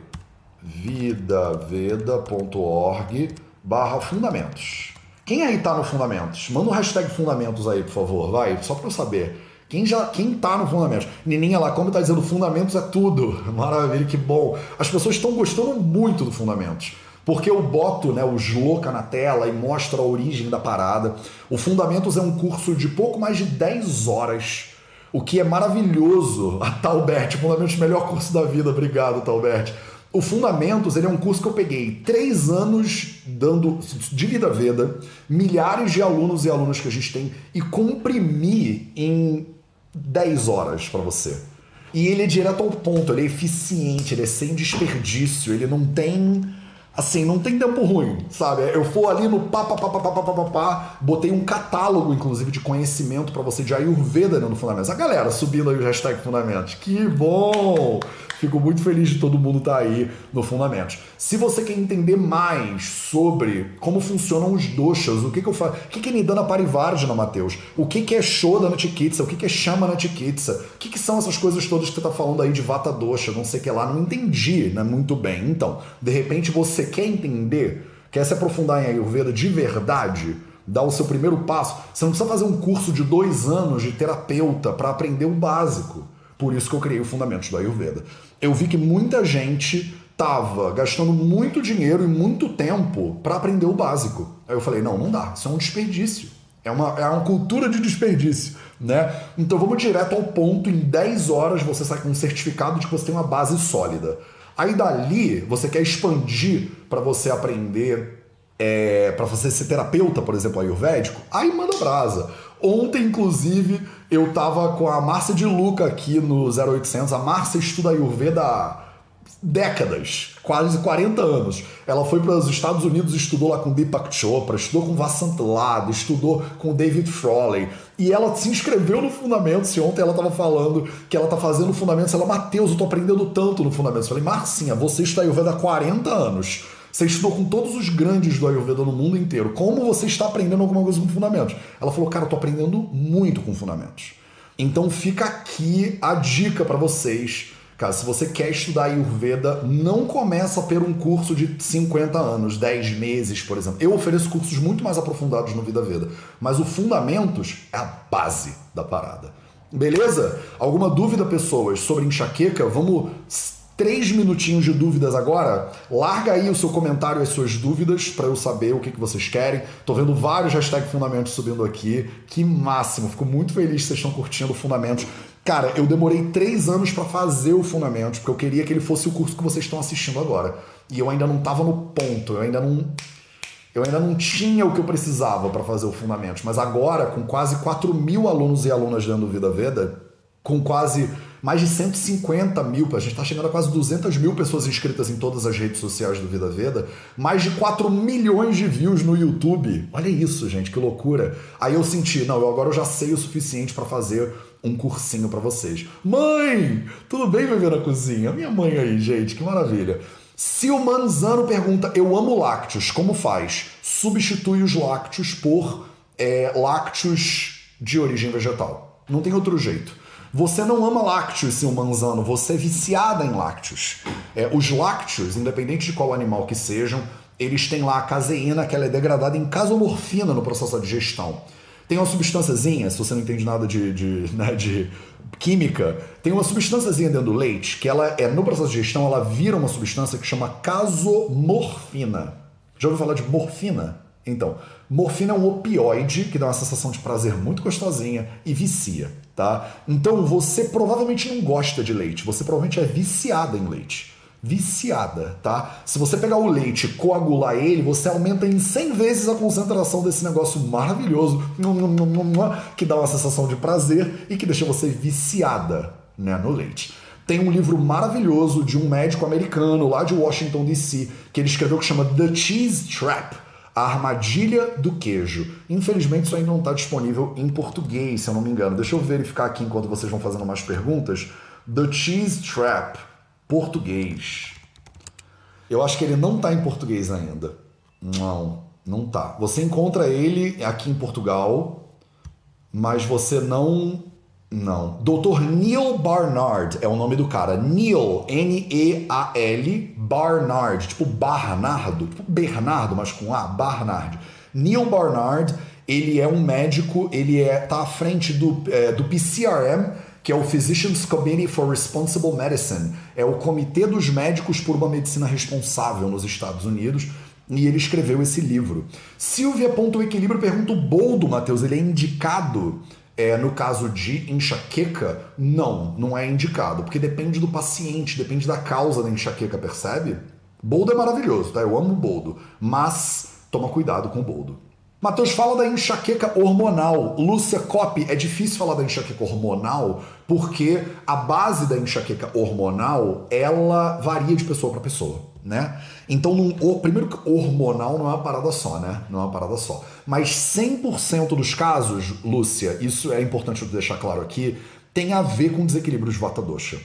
vidaveda.org barra fundamentos. Quem aí tá no Fundamentos? Manda o um hashtag Fundamentos aí, por favor, vai, só para eu saber. Quem já, quem tá no Fundamentos? Nininha como tá dizendo, Fundamentos é tudo. Maravilha, que bom. As pessoas estão gostando muito do Fundamentos. Porque eu boto né, os louca na tela e mostro a origem da parada. O Fundamentos é um curso de pouco mais de 10 horas, o que é maravilhoso. A Talbert, Fundamentos, melhor curso da vida. Obrigado, Talbert. O Fundamentos ele é um curso que eu peguei três anos dando de vida veda, milhares de alunos e alunas que a gente tem e comprimi em 10 horas para você. E ele é direto ao ponto, ele é eficiente, ele é sem desperdício, ele não tem assim, não tem tempo ruim, sabe? Eu for ali no pá, pá, pá, pá, pá, pá, pá, pá botei um catálogo, inclusive, de conhecimento para você de Ayurveda no Fundamentos. A galera subindo aí o hashtag Fundamentos. Que bom! Fico muito feliz de todo mundo estar tá aí no Fundamentos. Se você quer entender mais sobre como funcionam os doshas, o que, que eu faço, o que, que é Nidana Parivardhana, Matheus, o que, que é Shodana Chikitsa, o que, que é Shamana Chikitsa, o que, que são essas coisas todas que você está falando aí de Vata Dosha, não sei o que lá, não entendi né, muito bem. Então, de repente você quer entender, quer se aprofundar em Ayurveda de verdade, dar o seu primeiro passo, você não precisa fazer um curso de dois anos de terapeuta para aprender o básico. Por isso que eu criei o Fundamentos do Ayurveda. Eu vi que muita gente tava gastando muito dinheiro e muito tempo para aprender o básico. Aí eu falei, não, não dá, isso é um desperdício. É uma, é uma cultura de desperdício, né? Então vamos direto ao ponto, em 10 horas você sai com um certificado de que você tem uma base sólida. Aí dali você quer expandir para você aprender, é, para você ser terapeuta, por exemplo, ayurvédico, aí manda brasa. Ontem, inclusive, eu tava com a Márcia de Luca aqui no 0800. A Márcia estuda Ayurveda há décadas, quase 40 anos. Ela foi para os Estados Unidos, estudou lá com Deepak Chopra, estudou com Vasant Lad, estudou com David Frawley. E ela se inscreveu no Fundamentos. E ontem ela estava falando que ela tá fazendo Fundamentos. Ela, Matheus, eu tô aprendendo tanto no Fundamentos. Eu falei, Marcinha, você está Ayurveda há 40 anos você estudou com todos os grandes do Ayurveda no mundo inteiro. Como você está aprendendo alguma coisa com fundamentos? Ela falou, cara, eu tô aprendendo muito com fundamentos. Então fica aqui a dica para vocês. Cara, se você quer estudar Ayurveda, não começa por um curso de 50 anos, 10 meses, por exemplo. Eu ofereço cursos muito mais aprofundados no Vida Veda, mas o Fundamentos é a base da parada. Beleza? Alguma dúvida, pessoas, sobre enxaqueca? Vamos três minutinhos de dúvidas agora. Larga aí o seu comentário, as suas dúvidas, para eu saber o que, que vocês querem. Tô vendo vários hashtag Fundamentos subindo aqui. Que máximo! Fico muito feliz que vocês estão curtindo Fundamentos. Cara, eu demorei três anos para fazer o Fundamentos, porque eu queria que ele fosse o curso que vocês estão assistindo agora. E eu ainda não tava no ponto, eu ainda não. Eu ainda não tinha o que eu precisava para fazer o Fundamentos. Mas agora, com quase 4 mil alunos e alunas dentro do Vida Veda, com quase mais de 150 mil, a gente está chegando a quase 200 mil pessoas inscritas em todas as redes sociais do Vida Veda, mais de 4 milhões de views no YouTube. Olha isso, gente, que loucura. Aí eu senti, não, agora eu já sei o suficiente para fazer um cursinho para vocês. Mãe, tudo bem viver na cozinha? Minha mãe aí, gente, que maravilha. Se o Manzano pergunta, eu amo lácteos, como faz? Substitui os lácteos por é, lácteos de origem vegetal. Não tem outro jeito. Você não ama lácteos, seu Manzano, você é viciada em lácteos. É, os lácteos, independente de qual animal que sejam, eles têm lá a caseína, que ela é degradada em casomorfina no processo da digestão. Tem uma substânciazinha, se você não entende nada de, de, né, de química, tem uma substânciazinha dentro do leite que ela é no processo de digestão, ela vira uma substância que chama casomorfina. Já ouviu falar de morfina? Então, morfina é um opioide que dá uma sensação de prazer muito gostosinha e vicia, tá? Então, você provavelmente não gosta de leite, você provavelmente é viciada em leite viciada, tá? Se você pegar o leite e coagular ele, você aumenta em 100 vezes a concentração desse negócio maravilhoso que dá uma sensação de prazer e que deixa você viciada né, no leite. Tem um livro maravilhoso de um médico americano lá de Washington DC que ele escreveu que chama The Cheese Trap. A Armadilha do Queijo. Infelizmente, isso ainda não está disponível em português, se eu não me engano. Deixa eu verificar aqui enquanto vocês vão fazendo mais perguntas. The Cheese Trap português. Eu acho que ele não está em português ainda. Não, não tá. Você encontra ele aqui em Portugal, mas você não. Não. Dr. Neil Barnard é o nome do cara. Neil, N-E-A-L, Barnard, tipo Barnardo, tipo Bernardo, mas com A, Barnard. Neil Barnard, ele é um médico, ele é, tá à frente do, é, do PCRM, que é o Physicians Committee for Responsible Medicine, é o Comitê dos Médicos por uma Medicina Responsável nos Estados Unidos, e ele escreveu esse livro. Silvia Ponto Equilíbrio pergunta: o boldo, Matheus, ele é indicado é, no caso de enxaqueca? Não, não é indicado, porque depende do paciente, depende da causa da enxaqueca, percebe? Boldo é maravilhoso, tá? Eu amo boldo, mas toma cuidado com o boldo. Matheus fala da enxaqueca hormonal. Lúcia Coppi, é difícil falar da enxaqueca hormonal porque a base da enxaqueca hormonal ela varia de pessoa para pessoa, né? Então, num, o, primeiro que hormonal não é uma parada só, né? Não é uma parada só. Mas 100% dos casos, Lúcia, isso é importante eu deixar claro aqui, tem a ver com desequilíbrio de vata dosha.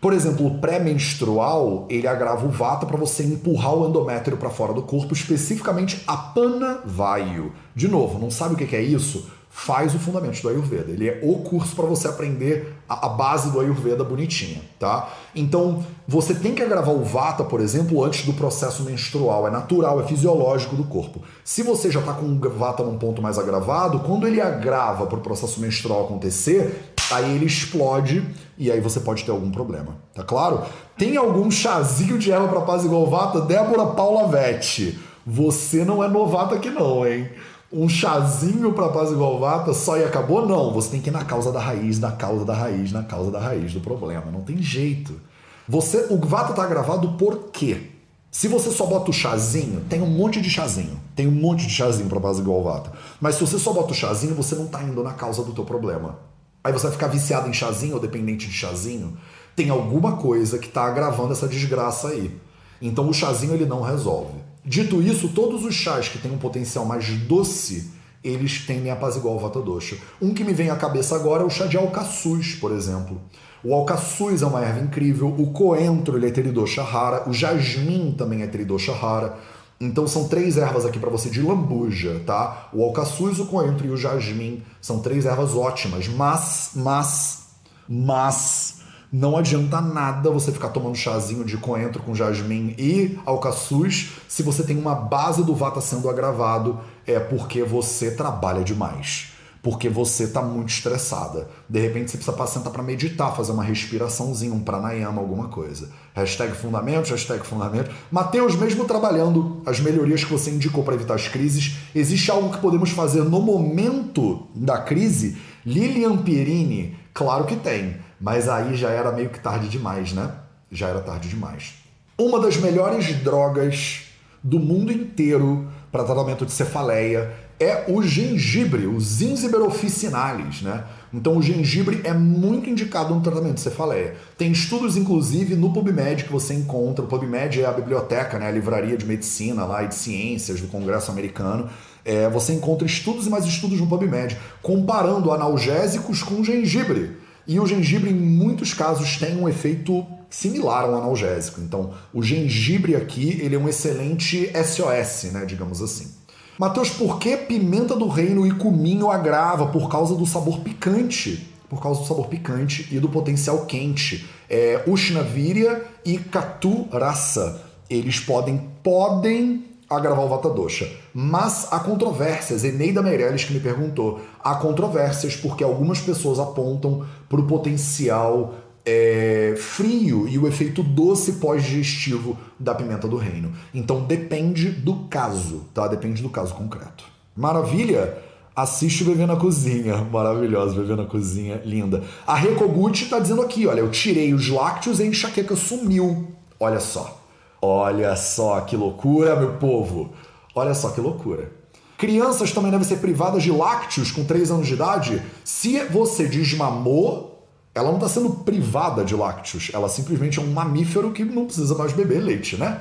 Por exemplo, o pré-menstrual, ele agrava o vata para você empurrar o endométrio para fora do corpo, especificamente a panavaio. De novo, não sabe o que é isso? Faz o fundamento do Ayurveda. Ele é o curso para você aprender a, a, base do Ayurveda bonitinha, tá? Então, você tem que agravar o vata, por exemplo, antes do processo menstrual. É natural, é fisiológico do corpo. Se você já está com o vata num ponto mais agravado, quando ele agrava para o processo menstrual acontecer, aí ele explode e aí você pode ter algum problema, tá claro? Tem algum chazinho de erva para paz igual vata? Débora Paula Vetti, você não é novata aqui não, hein? Um chazinho para paz igual vata só e acabou? Não, você tem que ir na causa da raiz, na causa da raiz, na causa da raiz do problema, não tem jeito. Você, o vata tá gravado por quê? Se você só bota o chazinho, tem um monte de chazinho. Tem um monte de chazinho para base igual vata. Mas se você só bota o chazinho, você não tá indo na causa do teu problema. Aí você vai ficar viciado em chazinho ou dependente de chazinho. Tem alguma coisa que está agravando essa desgraça aí. Então o chazinho ele não resolve. Dito isso, todos os chás que têm um potencial mais doce, eles tendem a apaziguar o vata dosha. Um que me vem à cabeça agora é o chá de alcaçuz, por exemplo. O alcaçuz é uma erva incrível, o coentro ele é teridosha rara, o jasmim também é teridosha rara. Então são três ervas aqui para você de lambuja, tá? O alcaçuz, o coentro e o jasmim. São três ervas ótimas, mas, mas, mas não adianta nada você ficar tomando chazinho de coentro com jasmim e alcaçuz se você tem uma base do vata sendo agravado, é porque você trabalha demais porque você está muito estressada. De repente você precisa sentar para meditar, fazer uma respiraçãozinha, um pranayama, alguma coisa. Hashtag fundamentos, hashtag fundamentos. Mateus, mesmo trabalhando as melhorias que você indicou para evitar as crises, existe algo que podemos fazer no momento da crise? Lilian Pierini, claro que tem, mas aí já era meio que tarde demais, né? Já era tarde demais. Uma das melhores drogas do mundo inteiro para tratamento de cefaleia é o gengibre, o Zinziber officinalis, né? Então o gengibre é muito indicado no tratamento de cefaleia. Tem estudos, inclusive, no PubMed que você encontra. O PubMed é a biblioteca, né, a livraria de medicina lá e de ciências do Congresso americano. É, você encontra estudos e mais estudos no PubMed comparando analgésicos com gengibre. E o gengibre, em muitos casos, tem um efeito similar a um analgésico. Então, o gengibre aqui, ele é um excelente SOS, né, digamos assim. Mateus, por que pimenta do reino e cominho agrava? Por causa do sabor picante. Por causa do sabor picante e do potencial quente. É, Ushnavirya e Katu Rasa. Eles podem, podem agravar o Vata Dosha. Mas há controvérsias. Eneida Meirelles que me perguntou. Há controvérsias porque algumas pessoas apontam para o potencial é, frio e o efeito doce pós-digestivo da pimenta do reino. Então depende do caso, tá? Depende do caso concreto. Maravilha? Assiste o Bebê na Cozinha. Maravilhosa, Bebê na Cozinha, linda. A Recoguchi tá dizendo aqui, olha, eu tirei os lácteos e a enxaqueca sumiu. Olha só. Olha só que loucura, meu povo. Olha só que loucura. Crianças também devem ser privadas de lácteos com 3 anos de idade. Se você desmamou, ela não está sendo privada de lácteos, ela simplesmente é um mamífero que não precisa mais beber leite, né?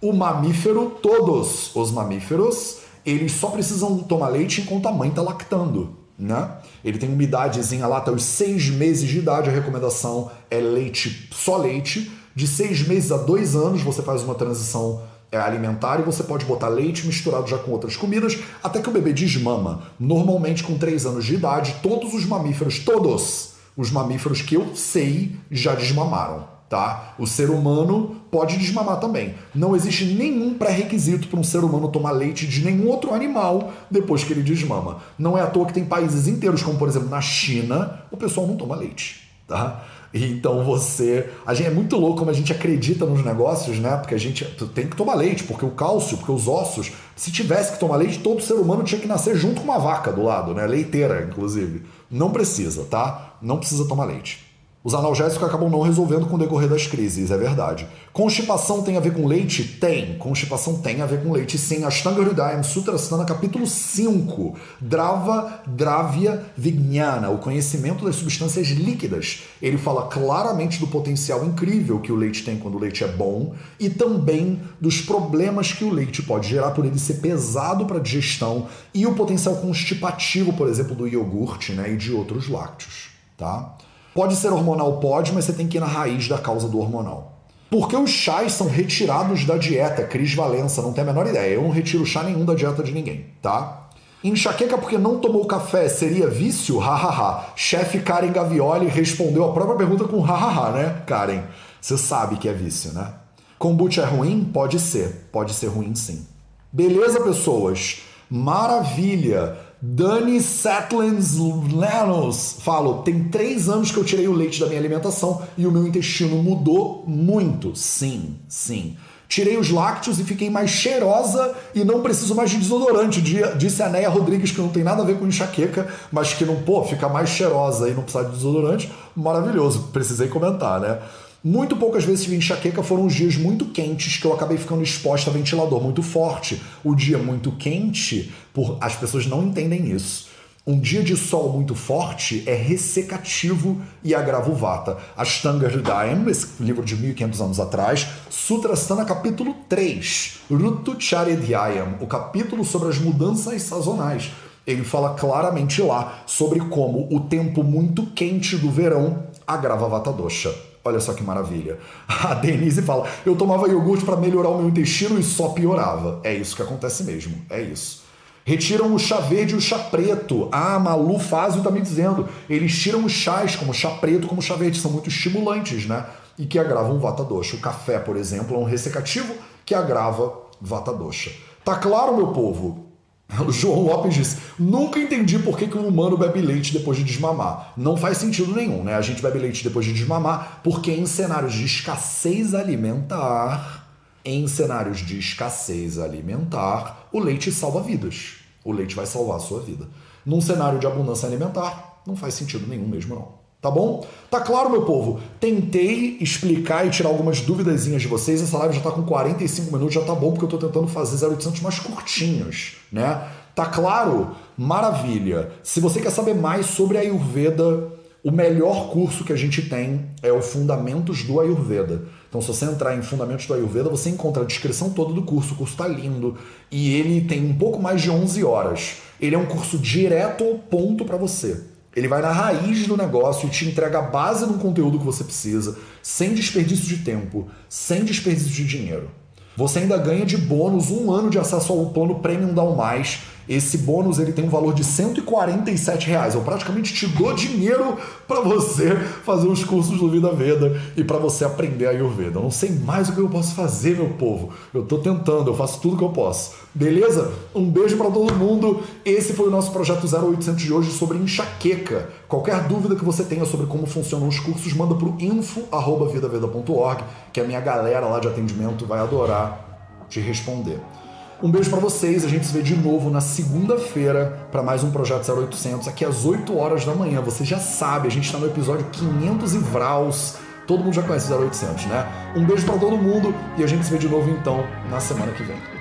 O mamífero, todos os mamíferos, eles só precisam tomar leite enquanto a mãe está lactando, né? Ele tem uma idadezinha lá, até os seis meses de idade, a recomendação é leite, só leite. De seis meses a dois anos, você faz uma transição é, alimentar e você pode botar leite misturado já com outras comidas até que o bebê desmama. Normalmente, com três anos de idade, todos os mamíferos, todos, os mamíferos que eu sei já desmamaram, tá? O ser humano pode desmamar também. Não existe nenhum pré-requisito para um ser humano tomar leite de nenhum outro animal depois que ele desmama. Não é à toa que tem países inteiros, como por exemplo na China, o pessoal não toma leite, tá? Então você. A gente é muito louco como a gente acredita nos negócios, né? Porque a gente tem que tomar leite, porque o cálcio, porque os ossos. Se tivesse que tomar leite, todo ser humano tinha que nascer junto com uma vaca do lado, né? Leiteira, inclusive. Não precisa, tá? Não precisa tomar leite. Os analgésicos acabam não resolvendo com o decorrer das crises, é verdade. Constipação tem a ver com leite? Tem. Constipação tem a ver com leite, sim. Ashtanga Hridayam Sutrasthana, capítulo 5. Drava Dravya Vijnana, o conhecimento das substâncias líquidas. Ele fala claramente do potencial incrível que o leite tem quando o leite é bom e também dos problemas que o leite pode gerar por ele ser pesado para digestão e o potencial constipativo, por exemplo, do iogurte né, e de outros lácteos. Tá? Pode ser hormonal? Pode, mas você tem que ir na raiz da causa do hormonal. Por que os chás são retirados da dieta? Cris Valença, não tem a menor ideia. Eu não retiro chá nenhum da dieta de ninguém, tá? Enxaqueca porque não tomou café seria vício? Hahaha. Chefe Karen Gavioli respondeu a própria pergunta com hahaha, né, Karen? Você sabe que é vício, né? Kombucha é ruim? Pode ser. Pode ser ruim sim. Beleza, pessoas? Maravilha! Dani Setlands Lenos falo, tem três anos que eu tirei o leite da minha alimentação e o meu intestino mudou muito. Sim, sim. Tirei os lácteos e fiquei mais cheirosa e não preciso mais de desodorante. Disse a Neia Rodrigues que não tem nada a ver com enxaqueca, mas que não, pô, fica mais cheirosa e não precisa de desodorante. Maravilhoso, precisei comentar, né? Muito poucas vezes tive enxaqueca, foram os dias muito quentes que eu acabei ficando exposta a ventilador muito forte. O dia muito quente, por as pessoas não entendem isso. Um dia de sol muito forte é ressecativo e agrava o vata. Ashtanga Hridayam, esse livro de 1500 anos atrás, Sutrasthana capítulo 3, Rutu Charidhyayam, o capítulo sobre as mudanças sazonais. Ele fala claramente lá sobre como o tempo muito quente do verão agrava vata dosha. Olha só que maravilha. A Denise fala: eu tomava iogurte para melhorar o meu intestino e só piorava. É isso que acontece mesmo. É isso. Retiram o chá verde e o chá preto. Ah, Malu Fázio tá me dizendo. Eles tiram os chás, como chá preto, como chá verde. São muito estimulantes, né? E que agravam o vata dosha. O café, por exemplo, é um ressecativo que agrava vata dosha. Tá claro, meu povo? O João Lopes disse: Nunca entendi por que, que um humano bebe leite depois de desmamar. Não faz sentido nenhum, né? A gente bebe leite depois de desmamar, porque em cenários de escassez alimentar, em cenários de escassez alimentar, o leite salva vidas. O leite vai salvar a sua vida. Num cenário de abundância alimentar, não faz sentido nenhum mesmo, não. Tá bom? Tá claro, meu povo? Tentei explicar e tirar algumas duvidazinhas de vocês. Essa live já tá com 45 minutos, já tá bom, porque eu tô tentando fazer 0800 mais curtinhos, né? Tá claro? Maravilha! Se você quer saber mais sobre a Ayurveda, o melhor curso que a gente tem é o Fundamentos do Ayurveda. Então, se você entrar em Fundamentos do Ayurveda, você encontra a descrição toda do curso. O curso tá lindo e ele tem um pouco mais de 11 horas. Ele é um curso direto ao ponto para você Ele vai na raiz do negócio e te entrega a base do conteúdo que você precisa, sem desperdício de tempo, sem desperdício de dinheiro. Você ainda ganha de bônus um ano de acesso ao plano Premium Down Mais esse bônus ele tem um valor de 147 reais. Eu praticamente te dou dinheiro para você fazer os cursos do Vida Veda e para você aprender a Ayurveda. Eu não sei mais o que eu posso fazer, meu povo. Eu tô tentando, eu faço tudo que eu posso. Beleza? Um beijo para todo mundo. Esse foi o nosso projeto 0800 de hoje sobre enxaqueca. Qualquer dúvida que você tenha sobre como funcionam os cursos, manda pro info@vidaveda.org, que a minha galera lá de atendimento vai adorar te responder. Um beijo para vocês, a gente se vê de novo na segunda-feira para mais um Projeto 0800, aqui às 8 horas da manhã. Você já sabe, a gente está no episódio 500 e Vraus. Todo mundo já conhece 0800, né? Um beijo para todo mundo e a gente se vê de novo então na semana que vem.